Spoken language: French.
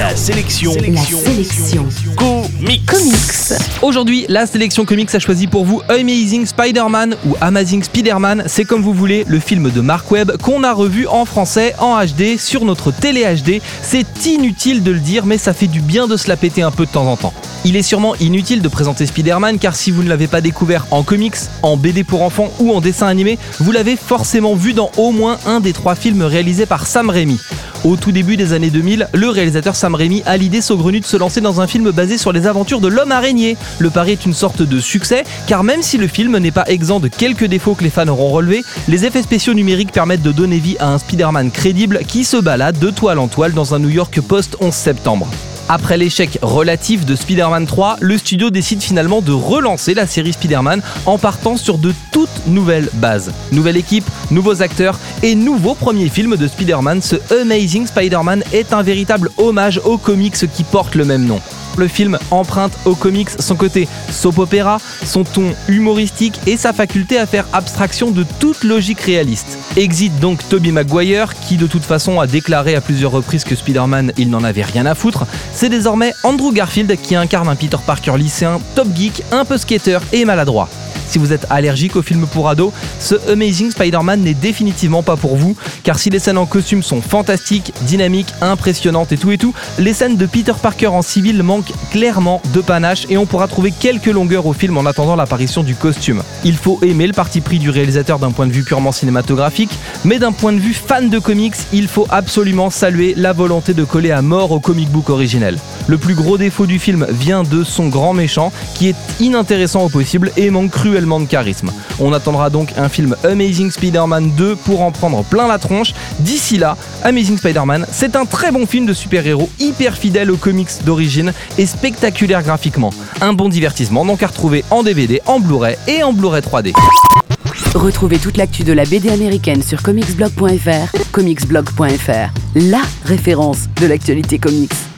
La sélection. La sélection. Comics. Comics. Aujourd'hui, la sélection comics a choisi pour vous Amazing Spider-Man ou Amazing Spider-Man, c'est comme vous voulez, le film de Mark Webb qu'on a revu en français, en HD, sur notre télé HD. C'est inutile de le dire, mais ça fait du bien de se la péter un peu de temps en temps. Il est sûrement inutile de présenter Spider-Man car si vous ne l'avez pas découvert en comics, en BD pour enfants ou en dessin animé, vous l'avez forcément vu dans au moins un des trois films réalisés par Sam Raimi. Au tout début des années 2000, le réalisateur Sam Raimi a l'idée saugrenue de se lancer dans un film basé sur les aventures de l'homme araignée. Le pari est une sorte de succès, car même si le film n'est pas exempt de quelques défauts que les fans auront relevés, les effets spéciaux numériques permettent de donner vie à un Spider-Man crédible qui se balade de toile en toile dans un New York post-11 septembre. Après l'échec relatif de Spider-Man 3, le studio décide finalement de relancer la série Spider-Man en partant sur de toutes nouvelles bases. Nouvelle équipe, nouveaux acteurs et nouveau premier film de Spider-Man, ce Amazing Spider-Man est un véritable hommage aux comics qui portent le même nom. Le film emprunte aux comics son côté soap opéra, son ton humoristique et sa faculté à faire abstraction de toute logique réaliste. Exit donc Tobey Maguire, qui de toute façon a déclaré à plusieurs reprises que Spider-Man il n'en avait rien à foutre. C'est désormais Andrew Garfield qui incarne un Peter Parker lycéen, top geek, un peu skater et maladroit. Si vous êtes allergique aux films pour ados, ce Amazing Spider-Man n'est définitivement pas pour vous, car si les scènes en costume sont fantastiques, dynamiques, impressionnantes et tout et tout, les scènes de Peter Parker en civil manquent clairement de panache et on pourra trouver quelques longueurs au film en attendant l'apparition du costume. Il faut aimer le parti pris du réalisateur d'un point de vue purement cinématographique, mais d'un point de vue fan de comics, il faut absolument saluer la volonté de coller à mort au comic book originel. Le plus gros défaut du film vient de son grand méchant, qui est inintéressant au possible et manque cruellement de charisme. On attendra donc un film Amazing Spider-Man 2 pour en prendre plein la tronche. D'ici là, Amazing Spider-Man, c'est un très bon film de super-héros hyper fidèle aux comics d'origine et spectaculaire graphiquement. Un bon divertissement donc à retrouver en DVD, en Blu-ray et en Blu-ray 3D. Retrouvez toute l'actu de la BD américaine sur comicsblog.fr. Comicsblog.fr, la référence de l'actualité comics.